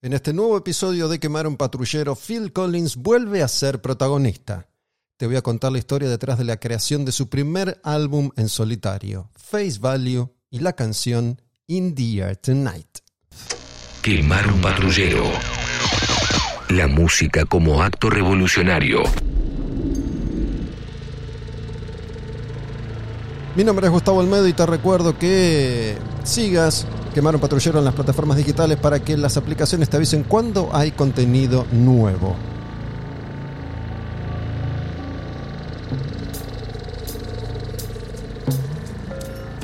En este nuevo episodio de Quemar un patrullero, Phil Collins vuelve a ser protagonista. Te voy a contar la historia detrás de la creación de su primer álbum en solitario, Face Value, y la canción In the Air Tonight. Quemar un patrullero. La música como acto revolucionario. Mi nombre es Gustavo Almedo y te recuerdo que sigas Quemar un patrullero en las plataformas digitales para que las aplicaciones te avisen cuando hay contenido nuevo.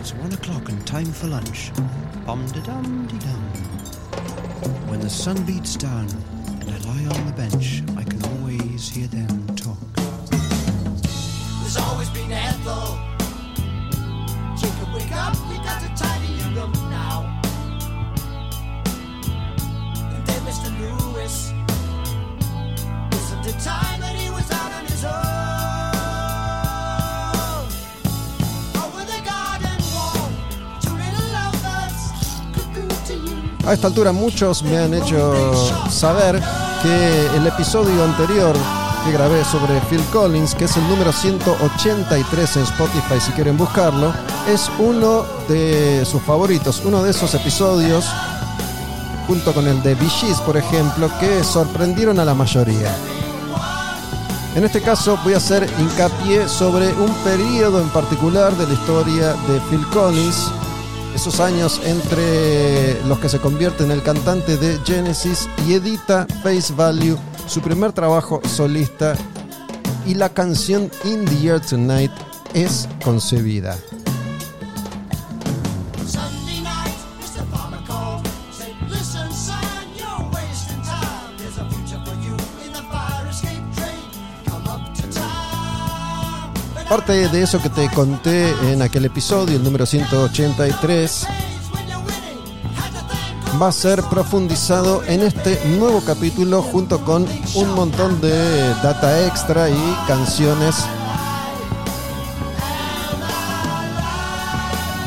It's one o'clock and time for lunch. Bum de dum de dum. When the sun beats down and I lie on the bench, I can always hear them talk. There's always been Ethel. Jacob, wake up, we got to tidy your room now. A esta altura muchos me han hecho saber que el episodio anterior que grabé sobre Phil Collins, que es el número 183 en Spotify si quieren buscarlo, es uno de sus favoritos, uno de esos episodios, junto con el de Gees, por ejemplo, que sorprendieron a la mayoría. En este caso voy a hacer hincapié sobre un periodo en particular de la historia de Phil Collins, esos años entre los que se convierte en el cantante de Genesis y edita Face Value, su primer trabajo solista, y la canción In the Air Tonight es concebida. Town. Parte de eso que te conté en aquel episodio, el número 183, When you're winning, had to thank va a ser profundizado en este nuevo capítulo junto con un montón de data extra y canciones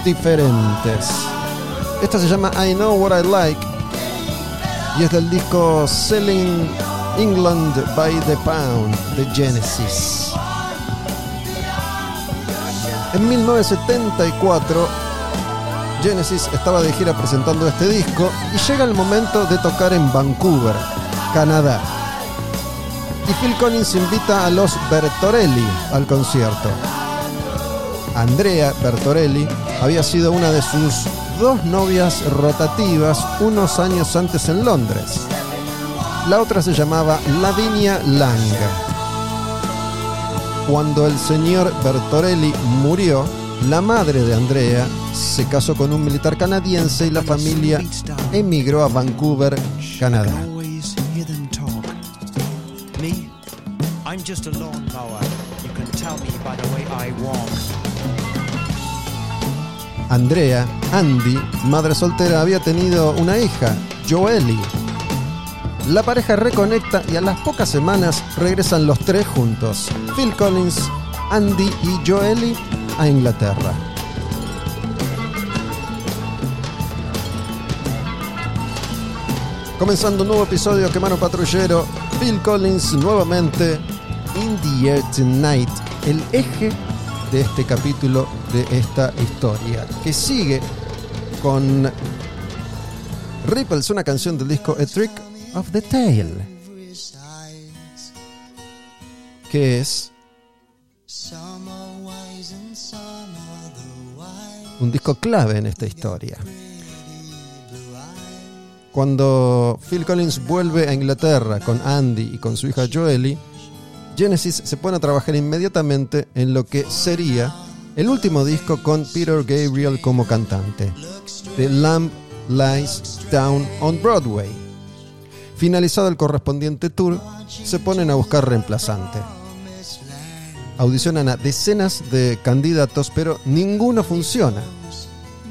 diferentes. Esta se llama I Know What I Like y es del disco Selling England by the Pound de Genesis. En 1974 Genesis estaba de gira presentando este disco y llega el momento de tocar en Vancouver, Canadá. Y Phil Collins invita a los Bertorelli al concierto. Andrea Bertorelli había sido una de sus dos novias rotativas unos años antes en Londres. La otra se llamaba Lavinia Lang. Cuando el señor Bertorelli murió, la madre de Andrea se casó con un militar canadiense y la familia emigró a Vancouver, Canadá. Andrea, Andy, madre soltera, había tenido una hija, Joely. La pareja reconecta y a las pocas semanas regresan los tres juntos, Phil Collins, Andy y Joely, a Inglaterra. Comenzando un nuevo episodio Quemano Patrullero, Phil Collins nuevamente, In the Air Tonight, el eje de este capítulo de esta historia, que sigue con Ripples, una canción del disco A Trick of the Tail, que es un disco clave en esta historia. Cuando Phil Collins vuelve a Inglaterra con Andy y con su hija Joely, Genesis se pone a trabajar inmediatamente en lo que sería el último disco con Peter Gabriel como cantante, The Lamb Lies Down on Broadway. Finalizado el correspondiente tour, se ponen a buscar reemplazante. Audicionan a decenas de candidatos, pero ninguno funciona.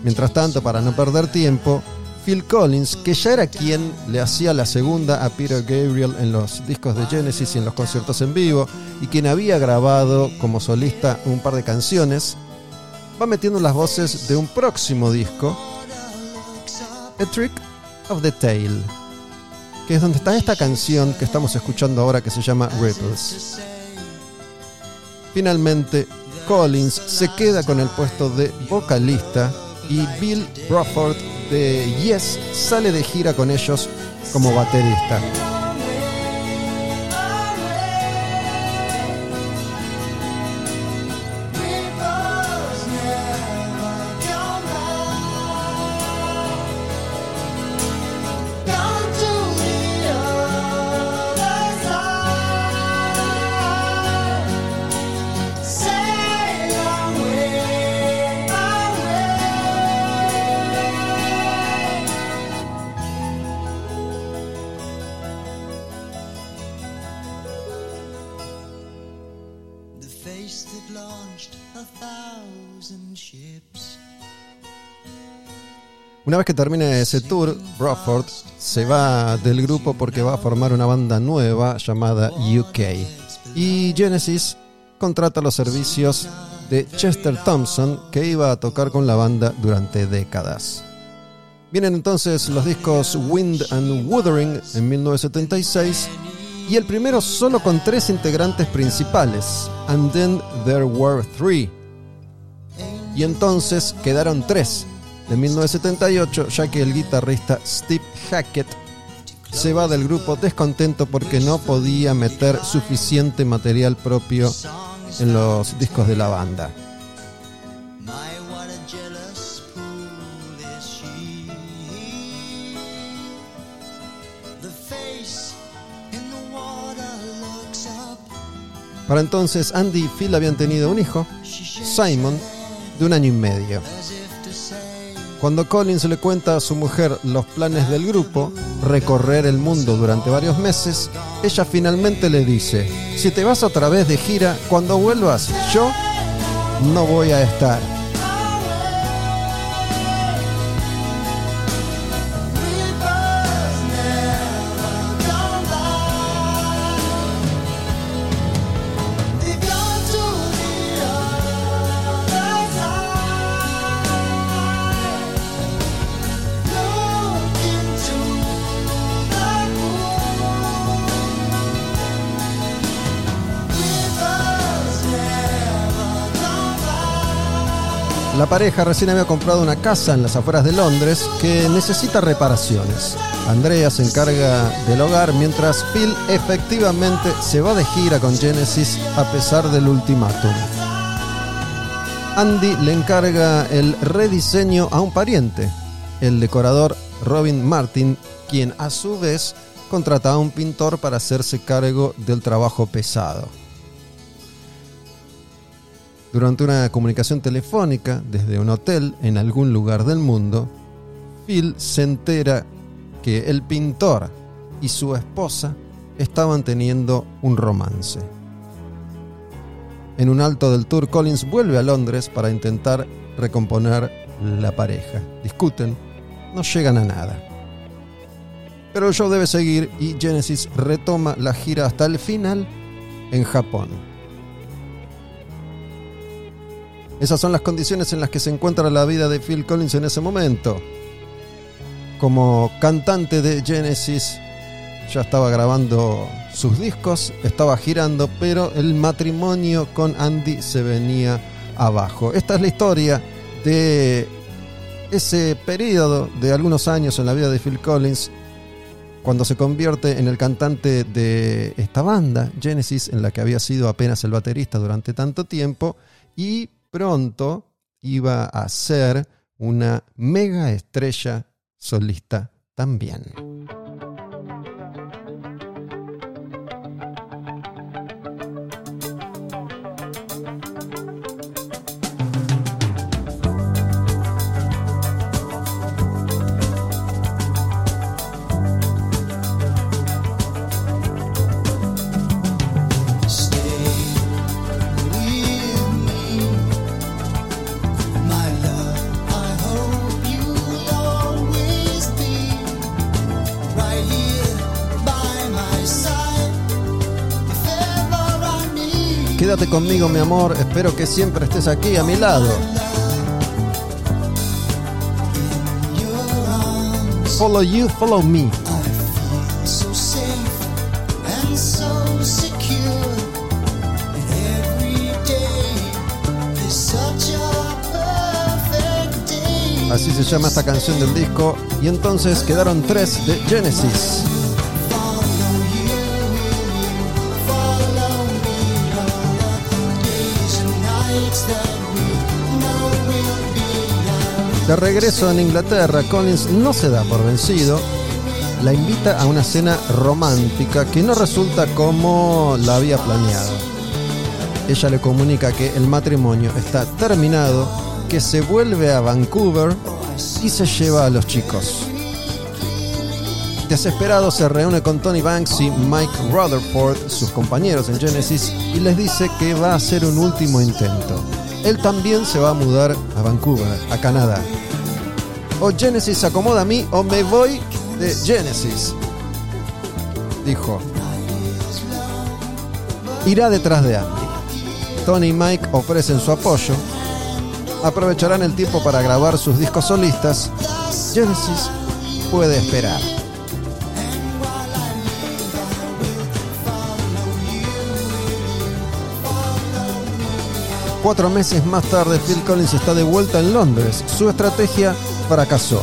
Mientras tanto, para no perder tiempo, Phil Collins, que ya era quien le hacía la segunda a Peter Gabriel en los discos de Genesis y en los conciertos en vivo, y quien había grabado como solista un par de canciones, va metiendo las voces de un próximo disco, A Trick of the Tail. Que es donde está esta canción que estamos escuchando ahora que se llama Ripples. Finalmente, Collins se queda con el puesto de vocalista y Bill Bruford de Yes sale de gira con ellos como baterista. Una vez que termine ese tour, Bruford se va del grupo porque va a formar una banda nueva llamada UK. Y Genesis contrata los servicios de Chester Thompson, que iba a tocar con la banda durante décadas. Vienen entonces los discos Wind and Wuthering en 1976 y el primero solo con tres integrantes principales, And Then There Were Three. Y entonces quedaron tres de 1978, ya que el guitarrista Steve Hackett se va del grupo descontento porque no podía meter suficiente material propio en los discos de la banda. Para entonces Andy y Phil habían tenido un hijo, Simon, de un año y medio. Cuando Collins le cuenta a su mujer los planes del grupo, recorrer el mundo durante varios meses, ella finalmente le dice, si te vas otra vez de gira, cuando vuelvas, yo no voy a estar. La pareja recién había comprado una casa en las afueras de Londres que necesita reparaciones. Andrea se encarga del hogar mientras Phil efectivamente se va de gira con Genesis a pesar del ultimátum. Andy le encarga el rediseño a un pariente, el decorador Robin Martin, quien a su vez contrata a un pintor para hacerse cargo del trabajo pesado. Durante una comunicación telefónica desde un hotel en algún lugar del mundo, Phil se entera que el pintor y su esposa estaban teniendo un romance. En un alto del tour, Collins vuelve a Londres para intentar recomponer la pareja. Discuten, no llegan a nada. Pero el show debe seguir y Genesis retoma la gira hasta el final en Japón. Esas son las condiciones en las que se encuentra la vida de Phil Collins en ese momento. Como cantante de Genesis, ya estaba grabando sus discos, estaba girando, pero el matrimonio con Andy se venía abajo. Esta es la historia de ese periodo de algunos años en la vida de Phil Collins, cuando se convierte en el cantante de esta banda, Genesis, en la que había sido apenas el baterista durante tanto tiempo, y pronto iba a ser una mega estrella solista también. conmigo, mi amor. Espero que siempre estés aquí a mi lado. Follow you, follow me. Así se llama esta canción del disco. Y entonces quedaron tres de Genesis. De regreso en Inglaterra, Collins no se da por vencido. La invita a una cena romántica que no resulta como la había planeado. Ella le comunica que el matrimonio está terminado, que se vuelve a Vancouver y se lleva a los chicos. Desesperado se reúne con Tony Banks y Mike Rutherford, sus compañeros en Genesis, y les dice que va a hacer un último intento. Él también se va a mudar a Vancouver, a Canadá. O Genesis acomoda a mí o me voy de Genesis. Dijo. Irá detrás de Andy. Tony y Mike ofrecen su apoyo. Aprovecharán el tiempo para grabar sus discos solistas. Genesis puede esperar. Cuatro meses más tarde, Phil Collins está de vuelta en Londres. Su estrategia fracasó.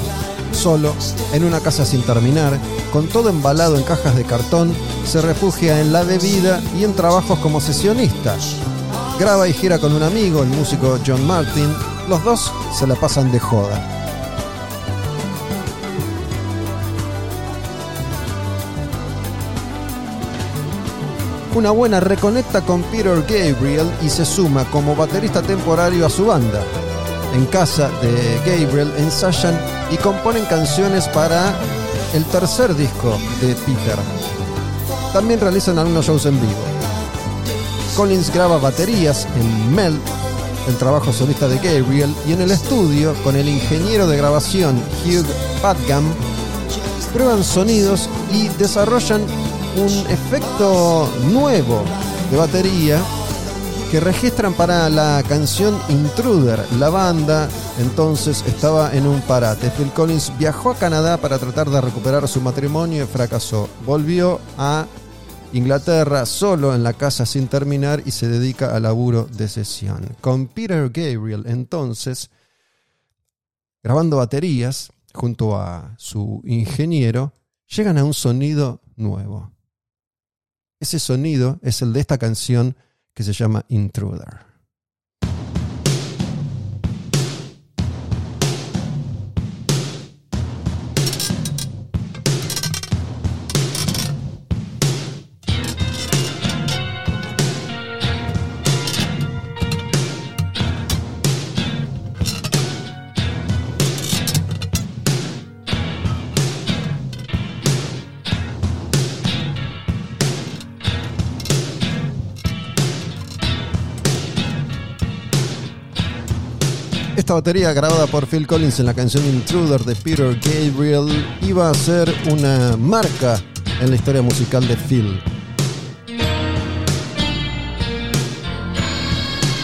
Solo, en una casa sin terminar, con todo embalado en cajas de cartón, se refugia en la bebida y en trabajos como sesionista. Graba y gira con un amigo, el músico John Martin. Los dos se la pasan de joda. Una buena reconecta con Peter Gabriel y se suma como baterista temporario a su banda. En casa de Gabriel ensayan y componen canciones para el tercer disco de Peter. También realizan algunos shows en vivo. Collins graba baterías en Mel, el trabajo solista de Gabriel, y en el estudio con el ingeniero de grabación Hugh Padgham prueban sonidos y desarrollan un efecto nuevo de batería que registran para la canción Intruder. La banda entonces estaba en un parate. Phil Collins viajó a Canadá para tratar de recuperar su matrimonio y fracasó. Volvió a Inglaterra solo en la casa sin terminar y se dedica al laburo de sesión. Con Peter Gabriel entonces grabando baterías junto a su ingeniero, llegan a un sonido nuevo. Ese sonido es el de esta canción que se llama Intruder. Esta batería grabada por Phil Collins en la canción Intruder de Peter Gabriel iba a ser una marca en la historia musical de Phil.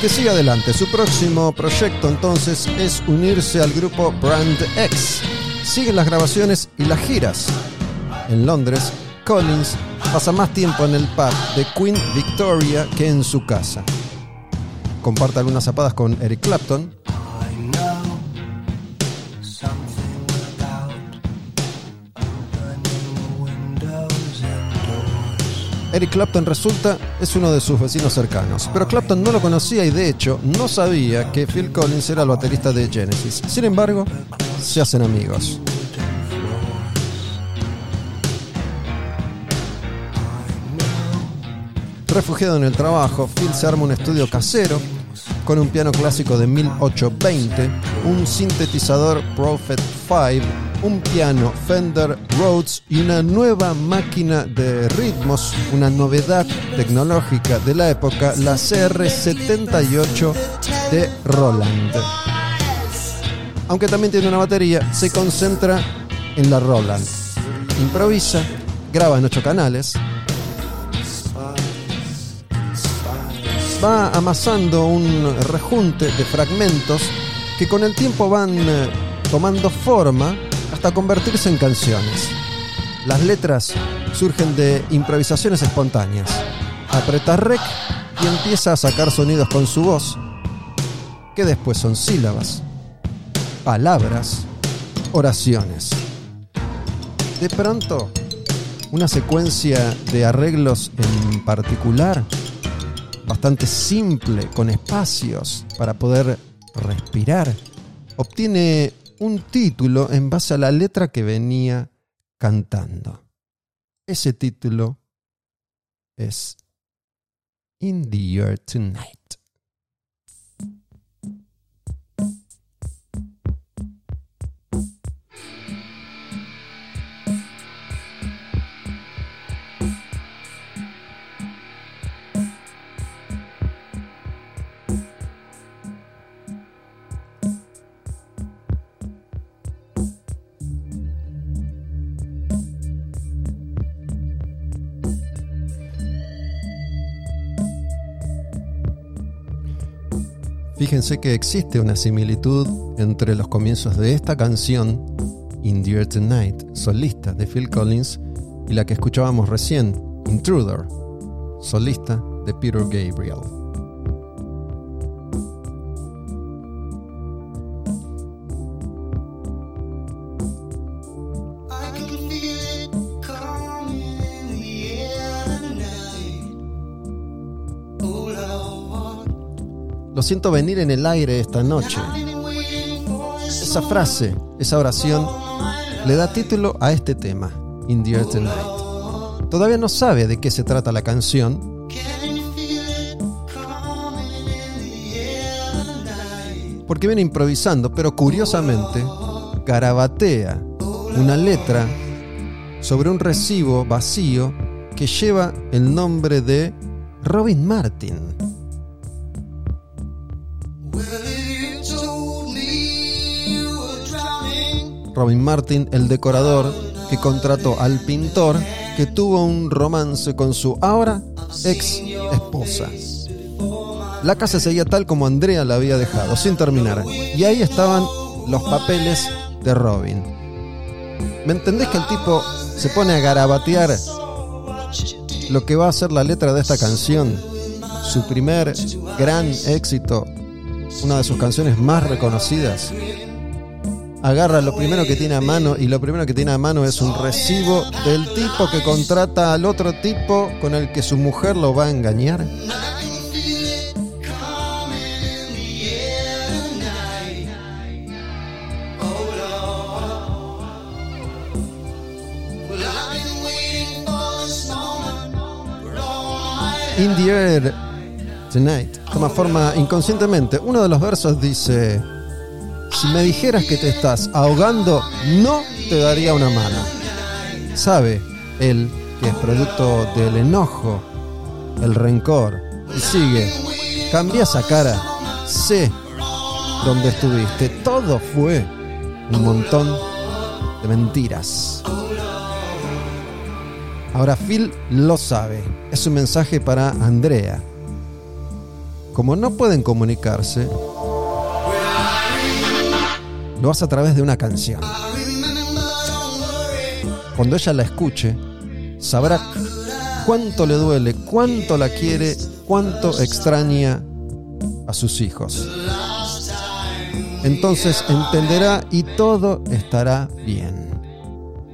Que siga adelante. Su próximo proyecto entonces es unirse al grupo Brand X. Siguen las grabaciones y las giras. En Londres, Collins pasa más tiempo en el pub de Queen Victoria que en su casa. Comparte algunas zapadas con Eric Clapton, Eric Clapton resulta es uno de sus vecinos cercanos, pero Clapton no lo conocía y de hecho no sabía que Phil Collins era el baterista de Genesis. Sin embargo, se hacen amigos. Refugiado en el trabajo, Phil se arma un estudio casero con un piano clásico de 1820, un sintetizador Prophet 5, un piano Fender Rhodes y una nueva máquina de ritmos, una novedad tecnológica de la época, la CR78 de Roland. Aunque también tiene una batería, se concentra en la Roland. Improvisa, graba en ocho canales, va amasando un rejunte de fragmentos que con el tiempo van eh, tomando forma hasta convertirse en canciones. Las letras surgen de improvisaciones espontáneas. Aprieta rec y empieza a sacar sonidos con su voz, que después son sílabas. palabras, oraciones. De pronto, una secuencia de arreglos en particular, bastante simple, con espacios para poder respirar, obtiene un título en base a la letra que venía cantando. Ese título es In the Air Tonight. Fíjense que existe una similitud entre los comienzos de esta canción, In the Tonight, solista de Phil Collins, y la que escuchábamos recién, Intruder, solista de Peter Gabriel. Lo siento venir en el aire esta noche. Esa frase, esa oración, le da título a este tema, In the Air Tonight. Todavía no sabe de qué se trata la canción, porque viene improvisando, pero curiosamente garabatea una letra sobre un recibo vacío que lleva el nombre de Robin Martin. Robin Martin, el decorador que contrató al pintor que tuvo un romance con su ahora ex esposa. La casa seguía tal como Andrea la había dejado, sin terminar. Y ahí estaban los papeles de Robin. ¿Me entendés que el tipo se pone a garabatear lo que va a ser la letra de esta canción? Su primer gran éxito, una de sus canciones más reconocidas agarra lo primero que tiene a mano y lo primero que tiene a mano es un recibo del tipo que contrata al otro tipo con el que su mujer lo va a engañar. In the air tonight toma forma inconscientemente. Uno de los versos dice, si me dijeras que te estás ahogando, no te daría una mano. Sabe él que es producto del enojo, el rencor. Y sigue, cambia esa cara, sé dónde estuviste. Todo fue un montón de mentiras. Ahora Phil lo sabe. Es un mensaje para Andrea. Como no pueden comunicarse, lo hace a través de una canción. Cuando ella la escuche, sabrá cuánto le duele, cuánto la quiere, cuánto extraña a sus hijos. Entonces entenderá y todo estará bien.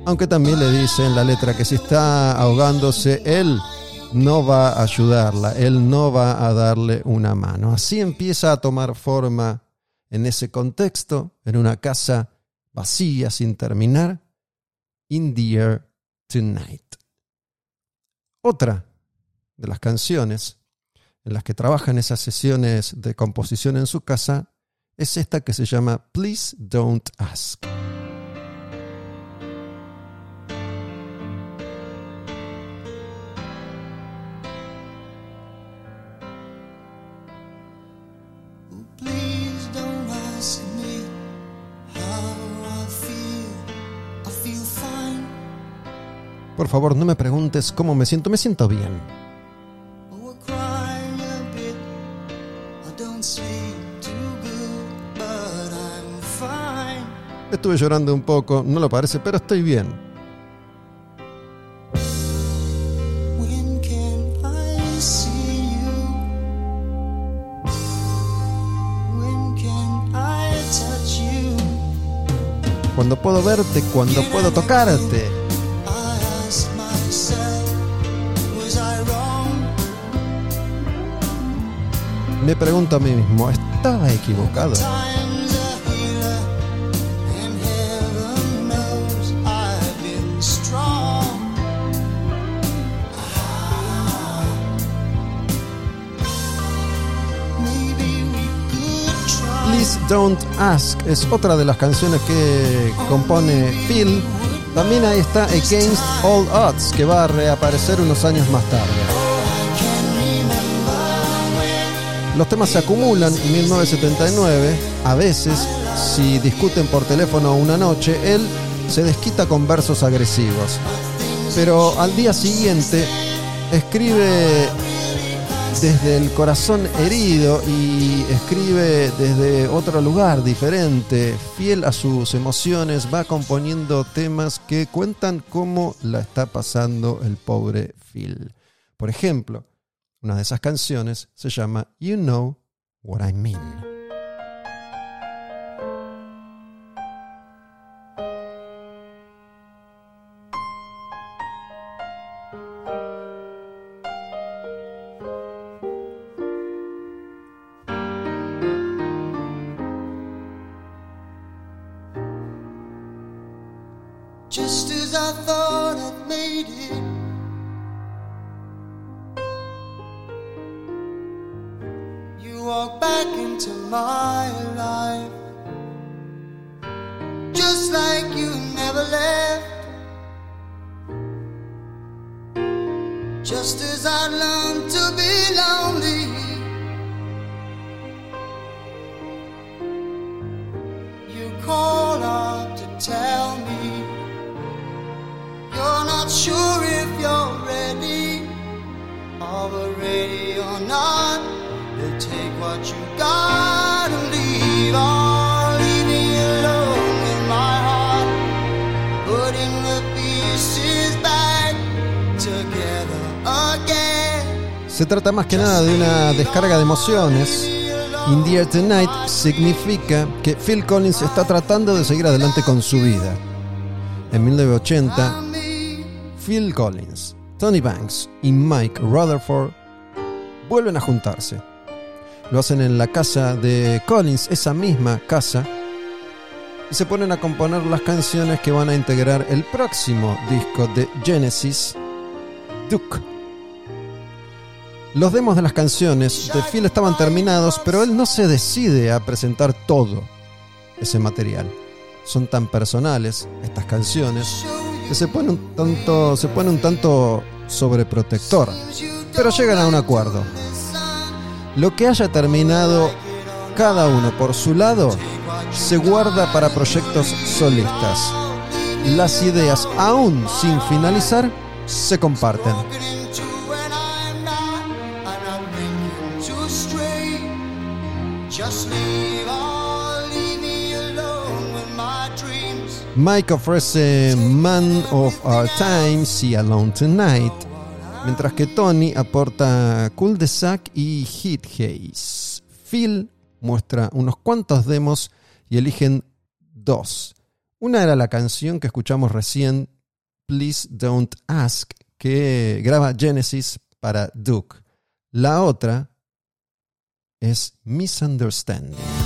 Aunque también le dice en la letra que si está ahogándose, él no va a ayudarla, él no va a darle una mano. Así empieza a tomar forma en ese contexto, en una casa vacía sin terminar, In the Air Tonight. Otra de las canciones en las que trabaja en esas sesiones de composición en su casa es esta que se llama Please Don't Ask. Por favor, no me preguntes cómo me siento, me siento bien. Oh. Estuve llorando un poco, no lo parece, pero estoy bien. Cuando puedo verte, cuando puedo tocarte. Me pregunto a mí mismo, ¿estaba equivocado? Please Don't Ask es otra de las canciones que compone Phil. También ahí está Against All Odds, que va a reaparecer unos años más tarde. Los temas se acumulan en 1979. A veces, si discuten por teléfono una noche, él se desquita con versos agresivos. Pero al día siguiente escribe desde el corazón herido y escribe desde otro lugar diferente, fiel a sus emociones, va componiendo temas que cuentan cómo la está pasando el pobre Phil. Por ejemplo, una de esas canciones se llama You Know What I Mean. My life. Just like you never left. Just as I learned to be lonely. Se trata más que nada de una descarga de emociones. In the Tonight significa que Phil Collins está tratando de seguir adelante con su vida. En 1980, Phil Collins, Tony Banks y Mike Rutherford vuelven a juntarse. Lo hacen en la casa de Collins, esa misma casa, y se ponen a componer las canciones que van a integrar el próximo disco de Genesis, Duke. Los demos de las canciones de Phil estaban terminados, pero él no se decide a presentar todo ese material. Son tan personales estas canciones que se pone un tanto, se pone un tanto sobreprotector. Pero llegan a un acuerdo. Lo que haya terminado cada uno por su lado se guarda para proyectos solistas. Las ideas aún sin finalizar se comparten. Mike ofrece Man of Our Times y Alone Tonight, mientras que Tony aporta Cul de Sac y Hit Haze. Phil muestra unos cuantos demos y eligen dos. Una era la canción que escuchamos recién, Please Don't Ask, que graba Genesis para Duke. La otra es Misunderstanding.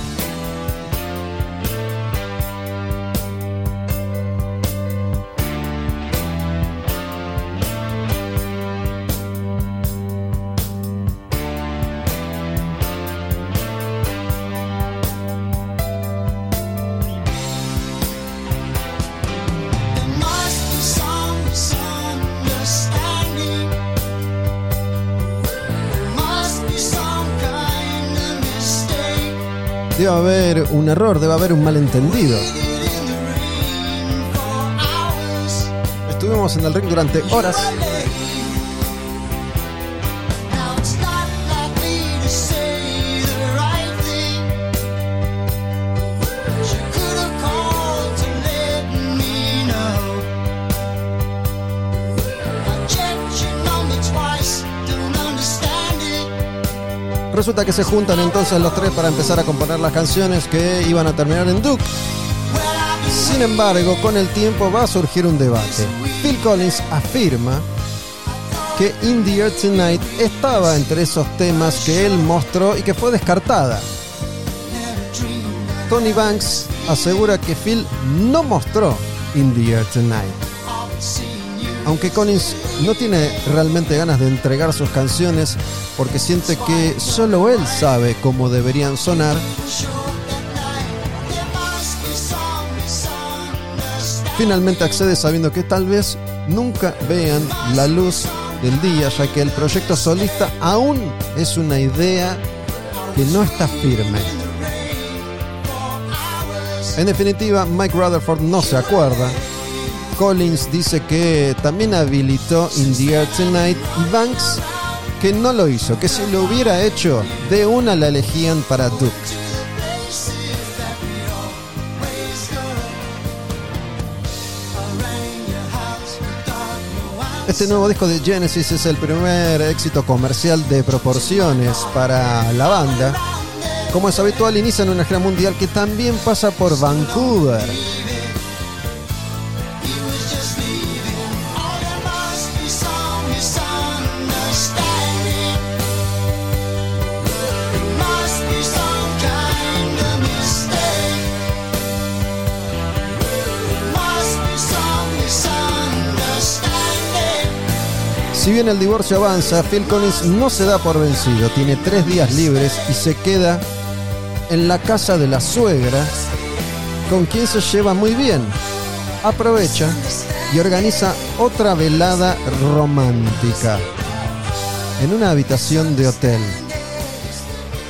Debe haber un error, debe haber un malentendido. Estuvimos en el ring durante horas Que se juntan entonces los tres para empezar a componer las canciones que iban a terminar en Duke. Sin embargo, con el tiempo va a surgir un debate. Phil Collins afirma que In the Air Tonight estaba entre esos temas que él mostró y que fue descartada. Tony Banks asegura que Phil no mostró In the Air Tonight. Aunque Collins no tiene realmente ganas de entregar sus canciones porque siente que solo él sabe cómo deberían sonar, finalmente accede sabiendo que tal vez nunca vean la luz del día, ya que el proyecto solista aún es una idea que no está firme. En definitiva, Mike Rutherford no se acuerda. Collins dice que también habilitó In the Air Tonight y Banks que no lo hizo, que si lo hubiera hecho, de una la elegían para Duke. Este nuevo disco de Genesis es el primer éxito comercial de proporciones para la banda. Como es habitual, inician una gira mundial que también pasa por Vancouver. Si bien el divorcio avanza, Phil Collins no se da por vencido. Tiene tres días libres y se queda en la casa de la suegra, con quien se lleva muy bien. Aprovecha y organiza otra velada romántica en una habitación de hotel.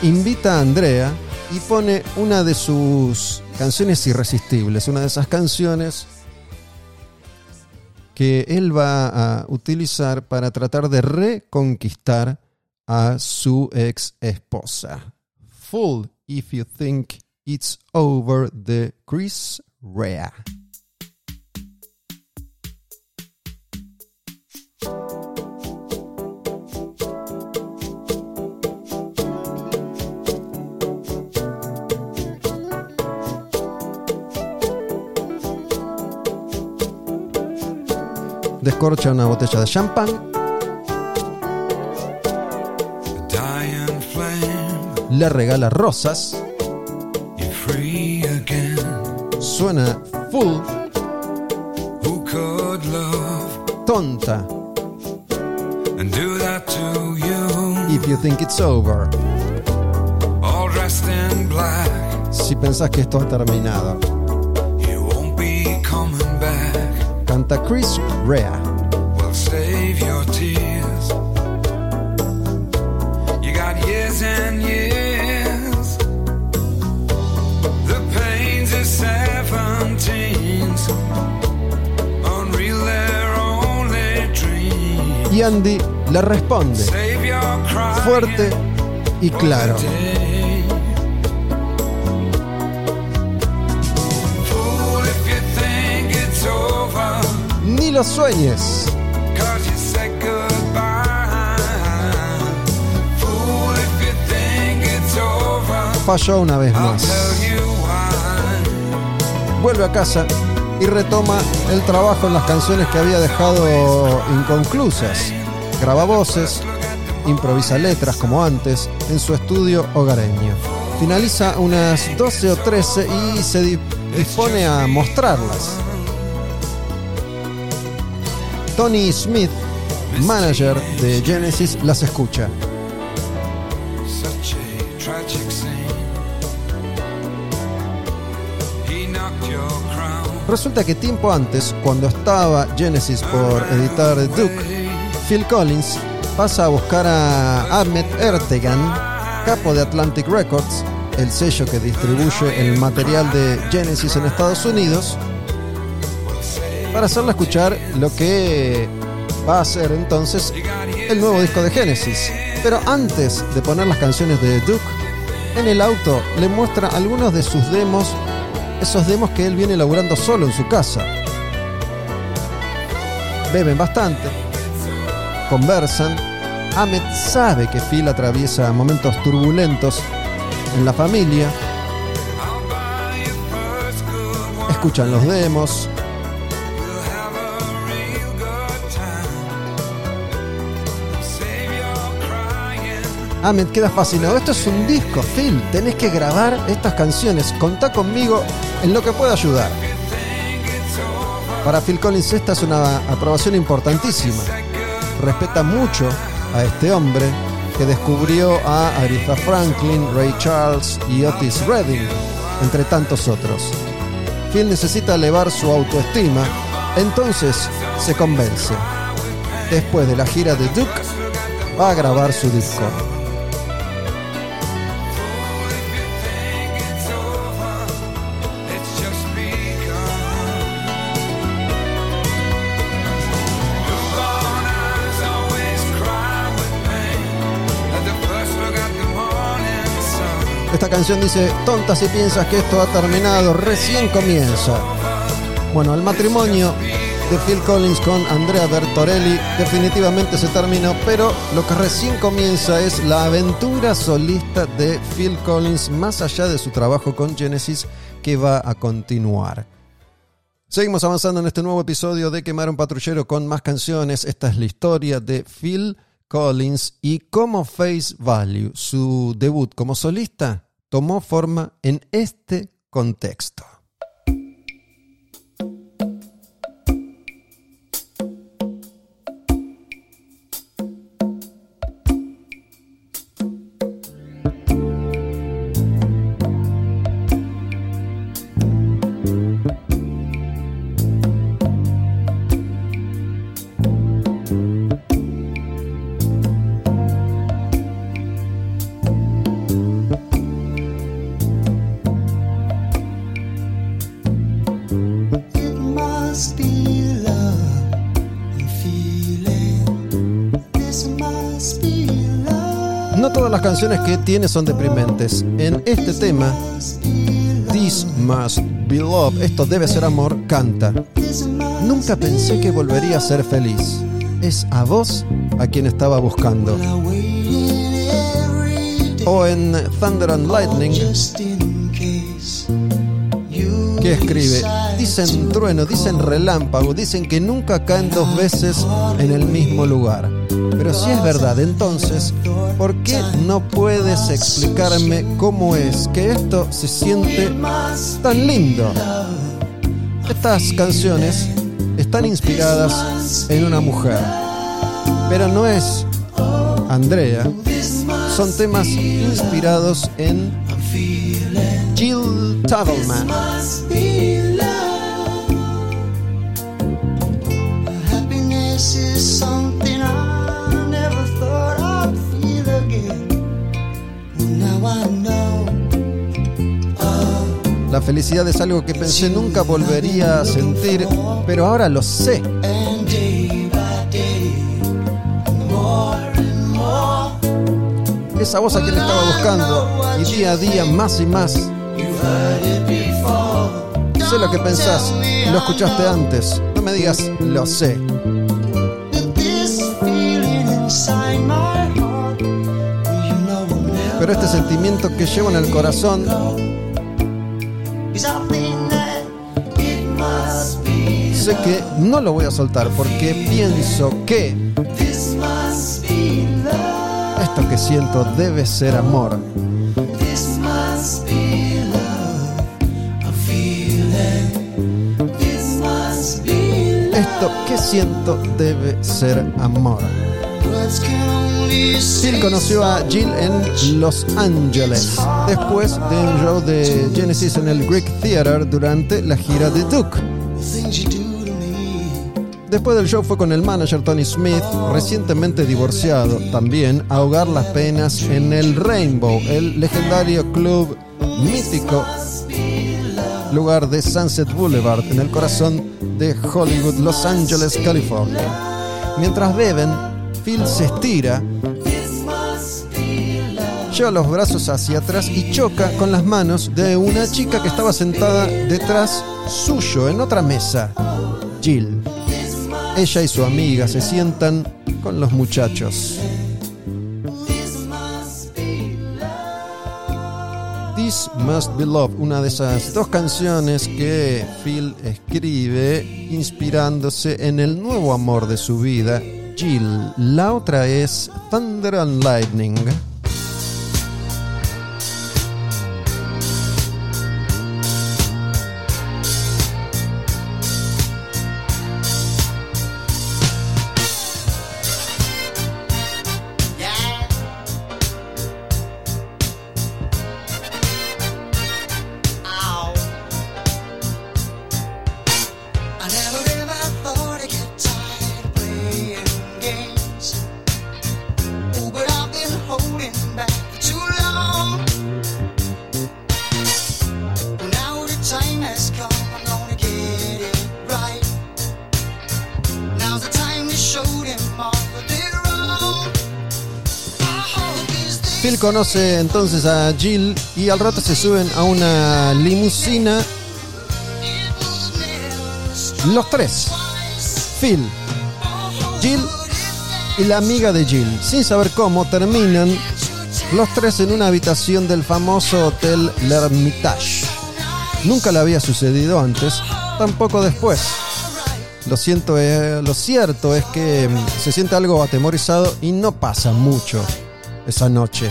Invita a Andrea y pone una de sus canciones irresistibles, una de esas canciones que él va a utilizar para tratar de reconquistar a su ex esposa. Full If You Think It's Over de Chris Rea. Descorcha una botella de champán, le regala rosas, suena full, tonta, and do that to you? if you think it's over. All dressed in black, Si pensás que esto ha terminado. Canta Chris Rea. Well, save your tears. You got years and years. The pains of seventeens. Unreal, they're only dreams. Y Andy le responde, fuerte y claro. Over. Falló una vez más. Vuelve a casa y retoma el trabajo en las canciones que había dejado inconclusas. Graba voces, improvisa letras como antes en su estudio hogareño. Finaliza unas 12 o 13 y se di- dispone a mostrarlas. Tony Smith, manager de Genesis, las escucha. Resulta que tiempo antes, cuando estaba Genesis por editar Duke, Phil Collins pasa a buscar a Ahmed Ertegan, capo de Atlantic Records, el sello que distribuye el material de Genesis en Estados Unidos, para hacerle escuchar lo que va a ser entonces el nuevo disco de Genesis. Pero antes de poner las canciones de Duke, en el auto le muestra algunos de sus demos, esos demos que él viene elaborando solo en su casa. Beben bastante, conversan. Ahmed sabe que Phil atraviesa momentos turbulentos en la familia. Escuchan los demos, Ah, me queda fascinado. Esto es un disco, Phil. Tenés que grabar estas canciones. Contá conmigo en lo que pueda ayudar. Para Phil Collins esta es una aprobación importantísima. Respeta mucho a este hombre que descubrió a Aretha Franklin, Ray Charles y Otis Redding, entre tantos otros. Phil necesita elevar su autoestima, entonces se convence. Después de la gira de Duke, va a grabar su disco. Esta canción dice, tonta si piensas que esto ha terminado, recién comienza. Bueno, el matrimonio de Phil Collins con Andrea Bertorelli definitivamente se terminó, pero lo que recién comienza es la aventura solista de Phil Collins más allá de su trabajo con Genesis que va a continuar. Seguimos avanzando en este nuevo episodio de Quemar un Patrullero con más canciones. Esta es la historia de Phil Collins y cómo Face Value, su debut como solista, tomó forma en este contexto. Las canciones que tiene son deprimentes. En este tema, This Must Be Love, esto debe ser amor, canta. Nunca pensé que volvería a ser feliz. Es a vos a quien estaba buscando. O en Thunder and Lightning, que escribe, dicen trueno, dicen relámpago, dicen que nunca caen dos veces en el mismo lugar. Pero si es verdad, entonces, ¿por qué no puedes explicarme cómo es que esto se siente tan lindo? Estas canciones están inspiradas en una mujer, pero no es Andrea, son temas inspirados en Jill Tavelman. La felicidad es algo que pensé nunca volvería a sentir, pero ahora lo sé. Esa voz a quien estaba buscando y día a día más y más. Sé lo que pensás, lo escuchaste antes. No me digas lo sé. Pero este sentimiento que llevo en el corazón que no lo voy a soltar porque pienso que esto que siento debe ser amor. Esto que siento debe ser amor. Phil conoció a Jill en Los Ángeles después de un show de Genesis en el Greek Theater durante la gira de Duke. Después del show fue con el manager Tony Smith, recientemente divorciado, también a ahogar las penas en el Rainbow, el legendario club mítico lugar de Sunset Boulevard, en el corazón de Hollywood, Los Ángeles, California. Mientras beben, Phil se estira, lleva los brazos hacia atrás y choca con las manos de una chica que estaba sentada detrás suyo en otra mesa, Jill. Ella y su amiga se sientan con los muchachos. This Must Be Love, una de esas dos canciones que Phil escribe inspirándose en el nuevo amor de su vida, Jill. La otra es Thunder and Lightning. Conoce entonces a Jill y al rato se suben a una limusina los tres. Phil, Jill y la amiga de Jill. Sin saber cómo, terminan los tres en una habitación del famoso hotel L'Hermitage. Nunca le había sucedido antes, tampoco después. Lo, siento, eh, lo cierto es que mm, se siente algo atemorizado y no pasa mucho esa noche.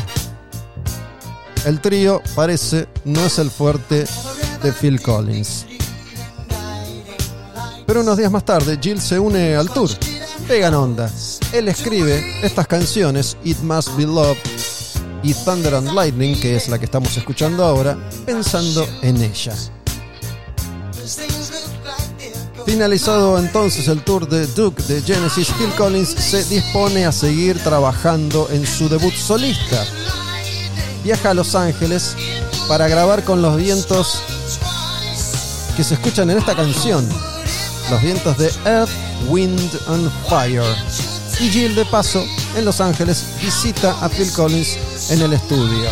El trío parece no es el fuerte de Phil Collins. Pero unos días más tarde, Jill se une al tour. Pegan onda. Él escribe estas canciones, It Must Be Love y Thunder and Lightning, que es la que estamos escuchando ahora, pensando en ella. Finalizado entonces el tour de Duke de Genesis, Phil Collins se dispone a seguir trabajando en su debut solista. Viaja a Los Ángeles para grabar con los vientos que se escuchan en esta canción, los vientos de Earth, Wind and Fire. Y Jill de paso en Los Ángeles visita a Phil Collins en el estudio.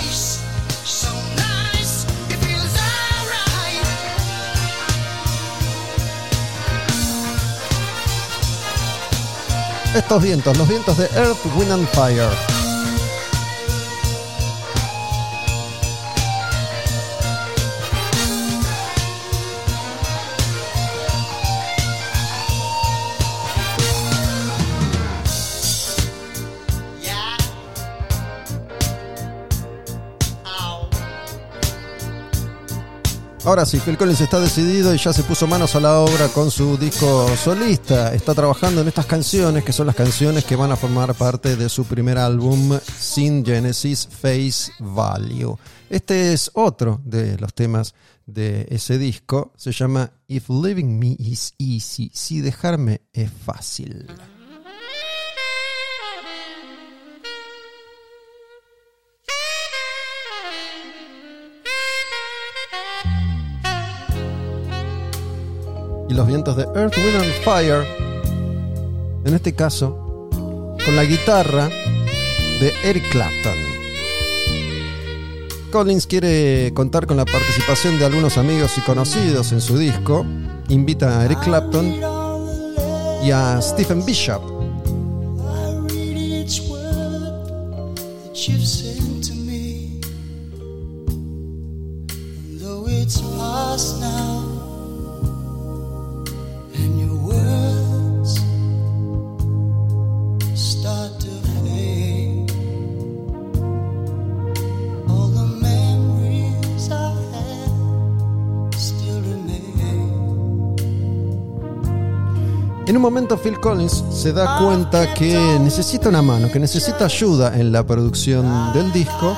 Estos vientos, los vientos de Earth, Wind and Fire. Ahora sí, Phil Collins está decidido y ya se puso manos a la obra con su disco solista. Está trabajando en estas canciones, que son las canciones que van a formar parte de su primer álbum, Sin Genesis Face Value. Este es otro de los temas de ese disco. Se llama If Living Me Is Easy, si dejarme es fácil. Y los vientos de Earth, Wind and Fire, en este caso, con la guitarra de Eric Clapton. Collins quiere contar con la participación de algunos amigos y conocidos en su disco. Invita a Eric Clapton y a Stephen Bishop. En un momento Phil Collins se da cuenta que necesita una mano, que necesita ayuda en la producción del disco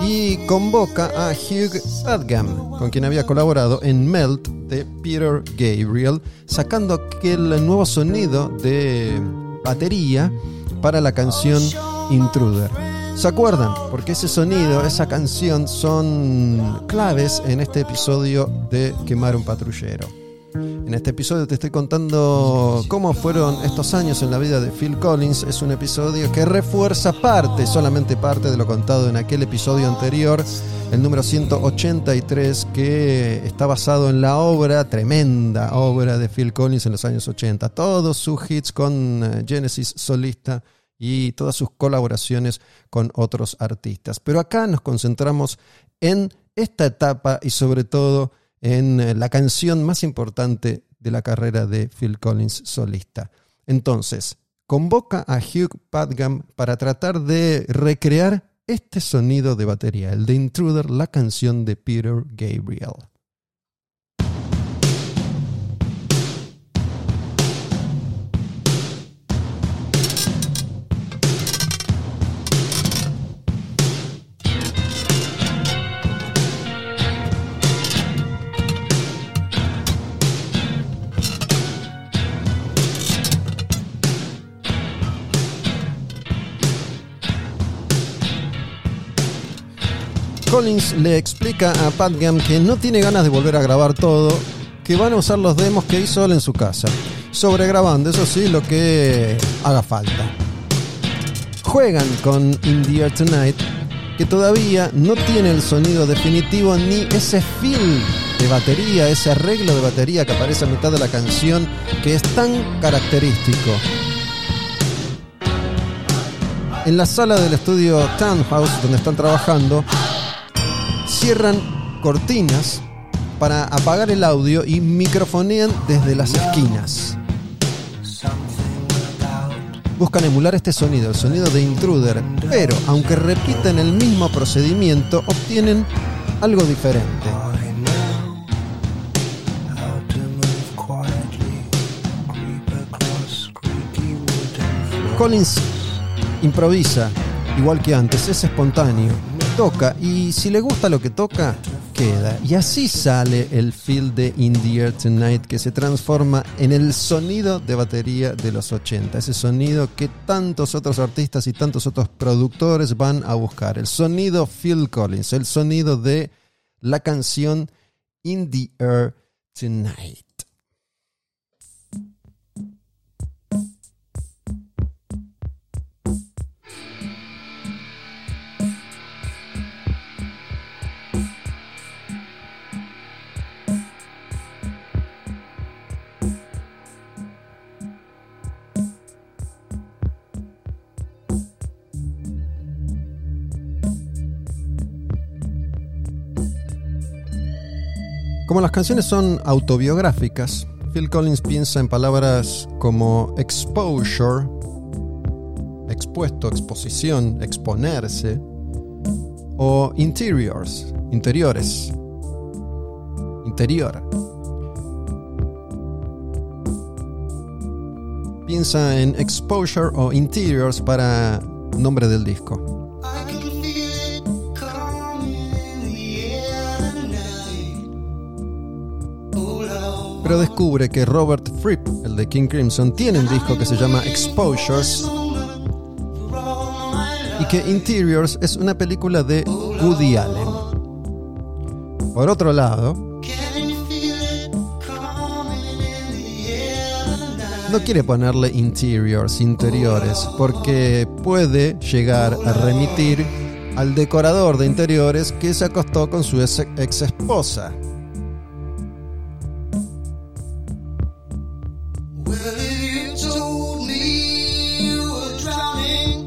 y convoca a Hugh Padgham, con quien había colaborado en Melt de Peter Gabriel, sacando aquel nuevo sonido de batería para la canción Intruder. ¿Se acuerdan? Porque ese sonido, esa canción son claves en este episodio de Quemar un patrullero. En este episodio te estoy contando cómo fueron estos años en la vida de Phil Collins. Es un episodio que refuerza parte, solamente parte de lo contado en aquel episodio anterior, el número 183, que está basado en la obra, tremenda obra de Phil Collins en los años 80. Todos sus hits con eh, Genesis solista y todas sus colaboraciones con otros artistas. Pero acá nos concentramos en esta etapa y sobre todo en eh, la canción más importante de la carrera de Phil Collins solista. Entonces, convoca a Hugh Padgham para tratar de recrear este sonido de batería, el de Intruder, la canción de Peter Gabriel. Collins le explica a Padgham que no tiene ganas de volver a grabar todo, que van a usar los demos que hizo él en su casa, sobregrabando, eso sí, lo que haga falta. Juegan con In the Air Tonight, que todavía no tiene el sonido definitivo ni ese feel de batería, ese arreglo de batería que aparece a mitad de la canción, que es tan característico. En la sala del estudio Townhouse, donde están trabajando, cierran cortinas para apagar el audio y microfonean desde las esquinas. Buscan emular este sonido, el sonido de intruder, pero aunque repiten el mismo procedimiento, obtienen algo diferente. Collins improvisa, igual que antes, es espontáneo, toca y si le gusta lo que toca, queda. Y así sale el feel de In the Air Tonight que se transforma en el sonido de batería de los 80, ese sonido que tantos otros artistas y tantos otros productores van a buscar, el sonido Phil Collins, el sonido de la canción In the Air Tonight. Como las canciones son autobiográficas, Phil Collins piensa en palabras como exposure, expuesto, exposición, exponerse, o interiors, interiores, interior. Piensa en exposure o interiors para nombre del disco. Pero descubre que Robert Fripp, el de King Crimson, tiene un disco que se llama Exposures y que Interiors es una película de Woody Allen. Por otro lado, no quiere ponerle interiors, interiores, porque puede llegar a remitir al decorador de interiores que se acostó con su ex esposa.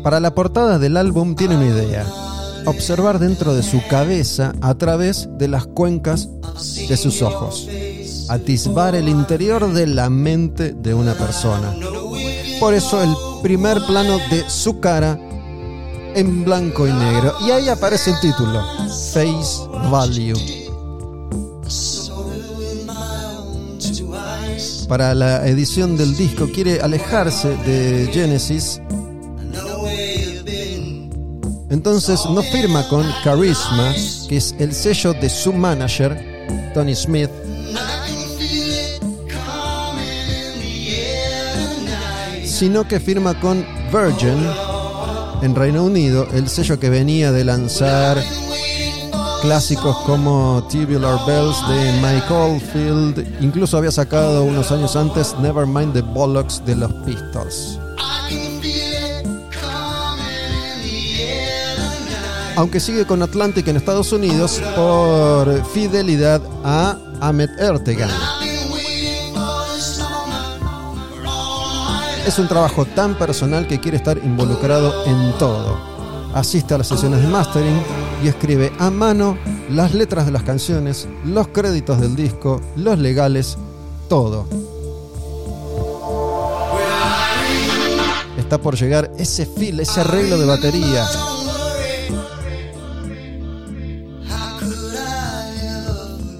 Para la portada del álbum tiene una idea. Observar dentro de su cabeza a través de las cuencas de sus ojos. Atisbar el interior de la mente de una persona. Por eso el primer plano de su cara en blanco y negro. Y ahí aparece el título. Face Value. Para la edición del disco quiere alejarse de Genesis entonces no firma con Charisma, que es el sello de su manager, Tony Smith. Sino que firma con Virgin en Reino Unido, el sello que venía de lanzar clásicos como Tubular Bells de Mike Oldfield, incluso había sacado unos años antes Nevermind the Bollocks de los Pistols. Aunque sigue con Atlantic en Estados Unidos por fidelidad a Ahmet Ertegun. Es un trabajo tan personal que quiere estar involucrado en todo. Asiste a las sesiones de mastering y escribe a mano las letras de las canciones, los créditos del disco, los legales, todo. Está por llegar ese feel, ese arreglo de batería.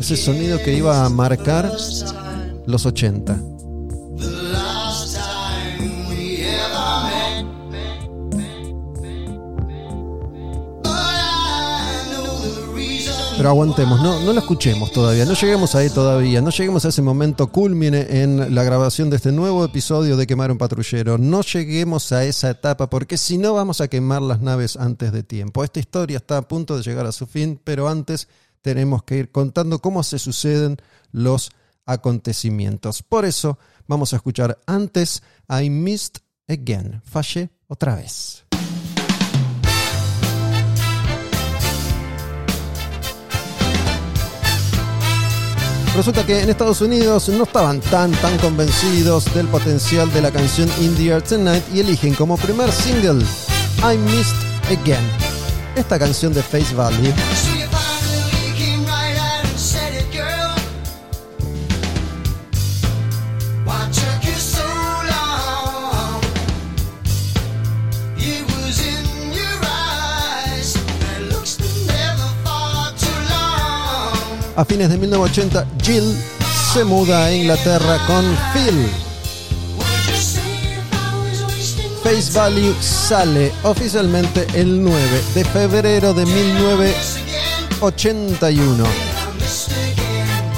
Ese sonido que iba a marcar los 80. Pero aguantemos, no, no lo escuchemos todavía, no lleguemos ahí todavía, no lleguemos a ese momento culmine en la grabación de este nuevo episodio de Quemar un Patrullero, no lleguemos a esa etapa porque si no vamos a quemar las naves antes de tiempo. Esta historia está a punto de llegar a su fin, pero antes tenemos que ir contando cómo se suceden los acontecimientos. Por eso vamos a escuchar antes I Missed Again, fallé otra vez. Resulta que en Estados Unidos no estaban tan tan convencidos del potencial de la canción In the Air Tonight y eligen como primer single I Missed Again. Esta canción de Face Value A fines de 1980, Jill se muda a Inglaterra con Phil. Face Value sale oficialmente el 9 de febrero de 1981. I missed again?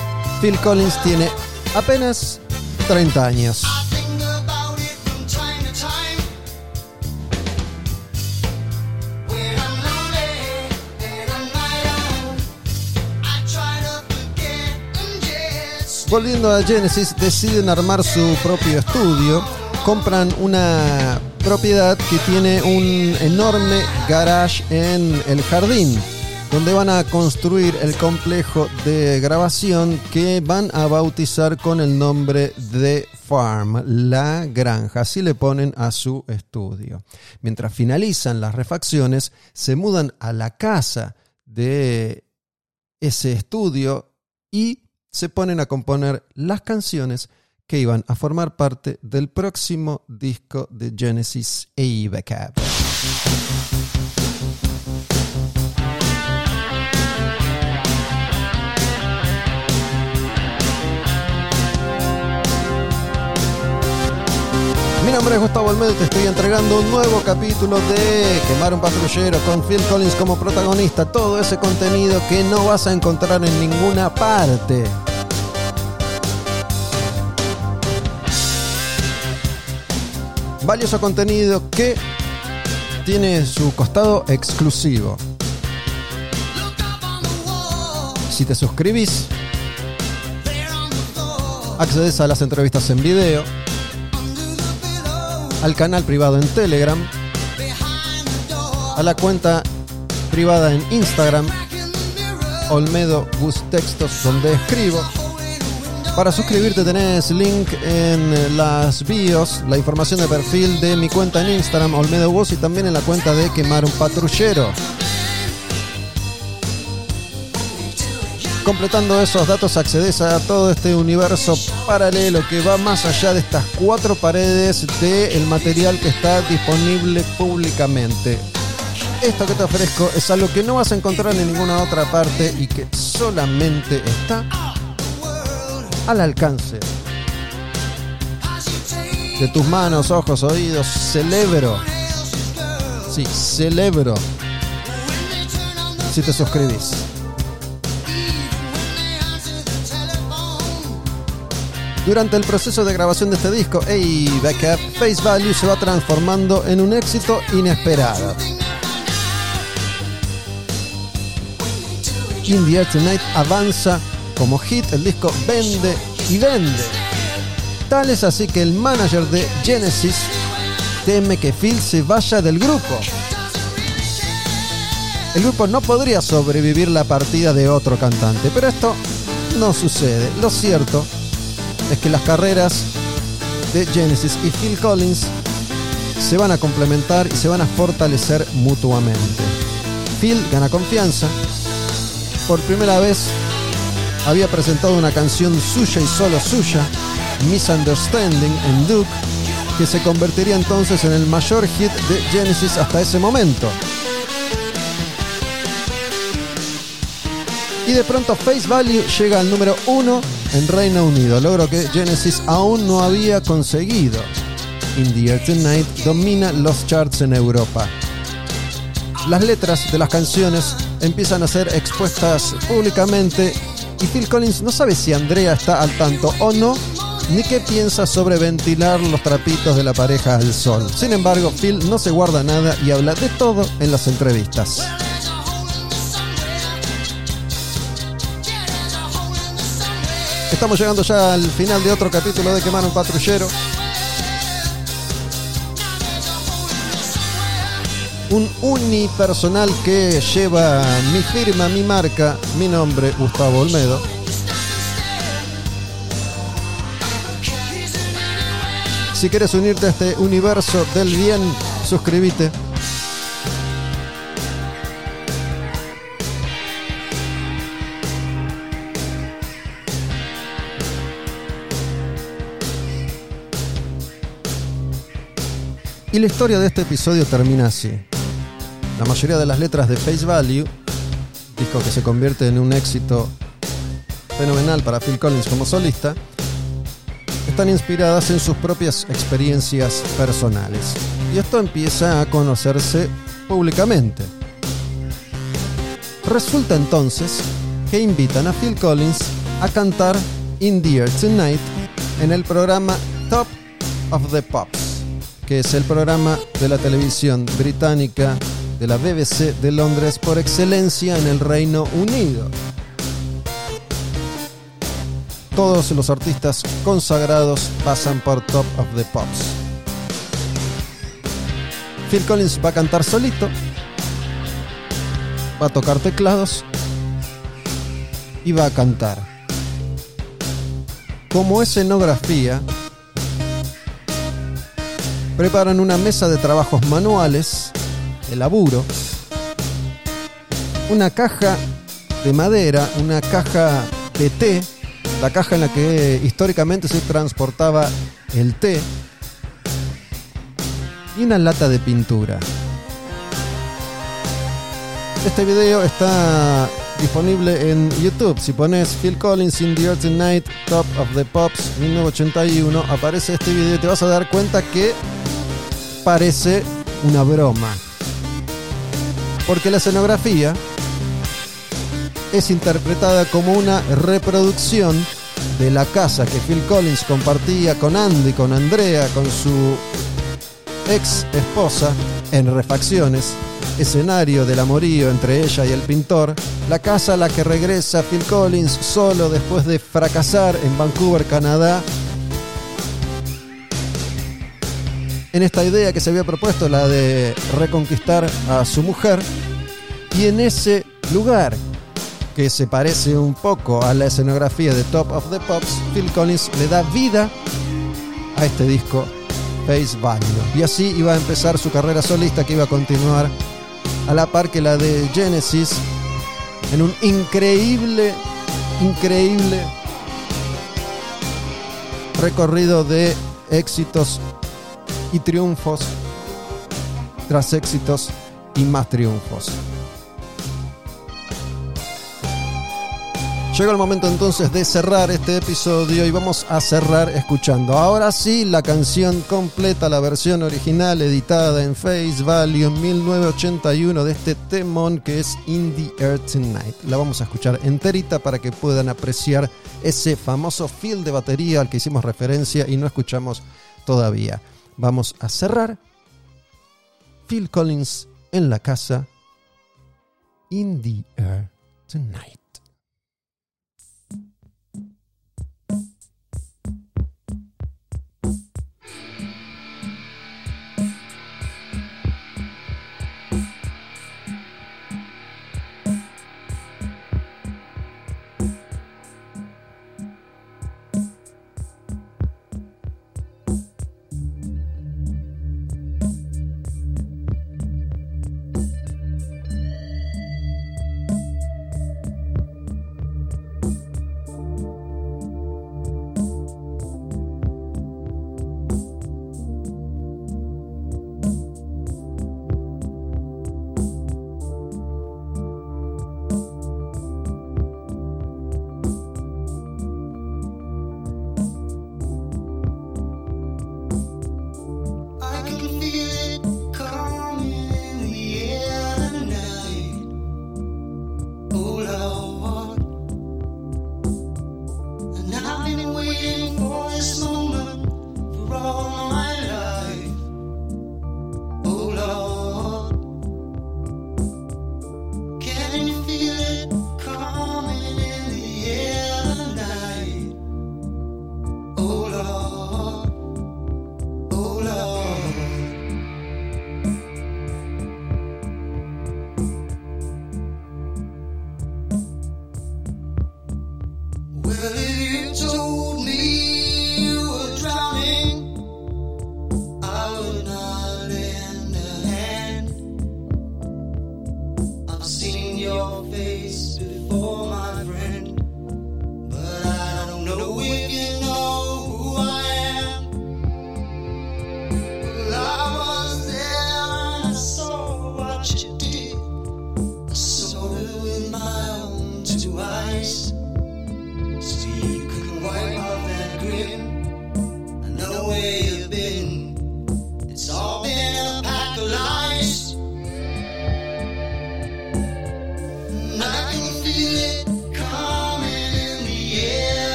Phil Collins tiene apenas 30 años. Volviendo a Genesis, deciden armar su propio estudio. Compran una propiedad que tiene un enorme garage en el jardín, donde van a construir el complejo de grabación que van a bautizar con el nombre de Farm, la granja. Así le ponen a su estudio. Mientras finalizan las refacciones, se mudan a la casa de ese estudio y se ponen a componer las canciones que iban a formar parte del próximo disco de Genesis e. Mi nombre es Gustavo Olmedo y te estoy entregando un nuevo capítulo de Quemar un patrullero con Phil Collins como protagonista. Todo ese contenido que no vas a encontrar en ninguna parte. Valioso contenido que tiene su costado exclusivo. Si te suscribís, accedes a las entrevistas en video, al canal privado en Telegram, a la cuenta privada en Instagram, Olmedo Gus Textos, donde escribo. Para suscribirte tenés link en las bios, la información de perfil de mi cuenta en Instagram, Olmedo Gus, y también en la cuenta de Quemar un Patrullero. Completando esos datos accedes a todo este universo paralelo que va más allá de estas cuatro paredes del material que está disponible públicamente. Esto que te ofrezco es algo que no vas a encontrar en ninguna otra parte y que solamente está al alcance de tus manos, ojos, oídos. Celebro. Sí, celebro. Si te suscribís. Durante el proceso de grabación de este disco, Hey Backup, Face Value se va transformando en un éxito inesperado. In the Air Tonight avanza como hit, el disco vende y vende. Tal es así que el manager de Genesis teme que Phil se vaya del grupo. El grupo no podría sobrevivir la partida de otro cantante, pero esto no sucede. Lo cierto es que las carreras de Genesis y Phil Collins se van a complementar y se van a fortalecer mutuamente. Phil gana confianza. Por primera vez había presentado una canción suya y solo suya, Misunderstanding en Duke, que se convertiría entonces en el mayor hit de Genesis hasta ese momento. Y de pronto Face Value llega al número uno en Reino Unido, logro que Genesis aún no había conseguido. In the Air Tonight domina los charts en Europa. Las letras de las canciones empiezan a ser expuestas públicamente y Phil Collins no sabe si Andrea está al tanto o no, ni qué piensa sobre ventilar los trapitos de la pareja al sol. Sin embargo, Phil no se guarda nada y habla de todo en las entrevistas. Estamos llegando ya al final de otro capítulo de Quemar un Patrullero. Un unipersonal que lleva mi firma, mi marca, mi nombre, Gustavo Olmedo. Si quieres unirte a este universo del bien, suscríbete. Y la historia de este episodio termina así. La mayoría de las letras de Face Value, disco que se convierte en un éxito fenomenal para Phil Collins como solista, están inspiradas en sus propias experiencias personales. Y esto empieza a conocerse públicamente. Resulta entonces que invitan a Phil Collins a cantar In the Air Tonight en el programa Top of the Pops, que es el programa de la televisión británica de la BBC de Londres por excelencia en el Reino Unido. Todos los artistas consagrados pasan por Top of the Pops. Phil Collins va a cantar solito, va a tocar teclados y va a cantar. Como escenografía, preparan una mesa de trabajos manuales, de laburo, una caja de madera, una caja de té, la caja en la que históricamente se transportaba el té, y una lata de pintura. Este video está disponible en YouTube. Si pones Phil Collins in the Earth Tonight, Top of the Pops 1981, aparece este video y te vas a dar cuenta que parece una broma. Porque la escenografía es interpretada como una reproducción de la casa que Phil Collins compartía con Andy, con Andrea, con su ex esposa en refacciones, escenario del amorío entre ella y el pintor, la casa a la que regresa Phil Collins solo después de fracasar en Vancouver, Canadá, en esta idea que se había propuesto, la de reconquistar a su mujer, y en ese lugar que se parece un poco a la escenografía de Top of the Pops, Phil Collins le da vida a este disco Face Value. Y así iba a empezar su carrera solista que iba a continuar a la par que la de Genesis en un increíble, increíble recorrido de éxitos y triunfos tras éxitos y más triunfos. Llegó el momento entonces de cerrar este episodio y vamos a cerrar escuchando. Ahora sí, la canción completa, la versión original editada en Face Value 1981 de este temón que es In the Air Tonight. La vamos a escuchar enterita para que puedan apreciar ese famoso feel de batería al que hicimos referencia y no escuchamos todavía. Vamos a cerrar. Phil Collins en la casa. In the Air Tonight. to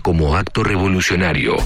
como acto revolucionario.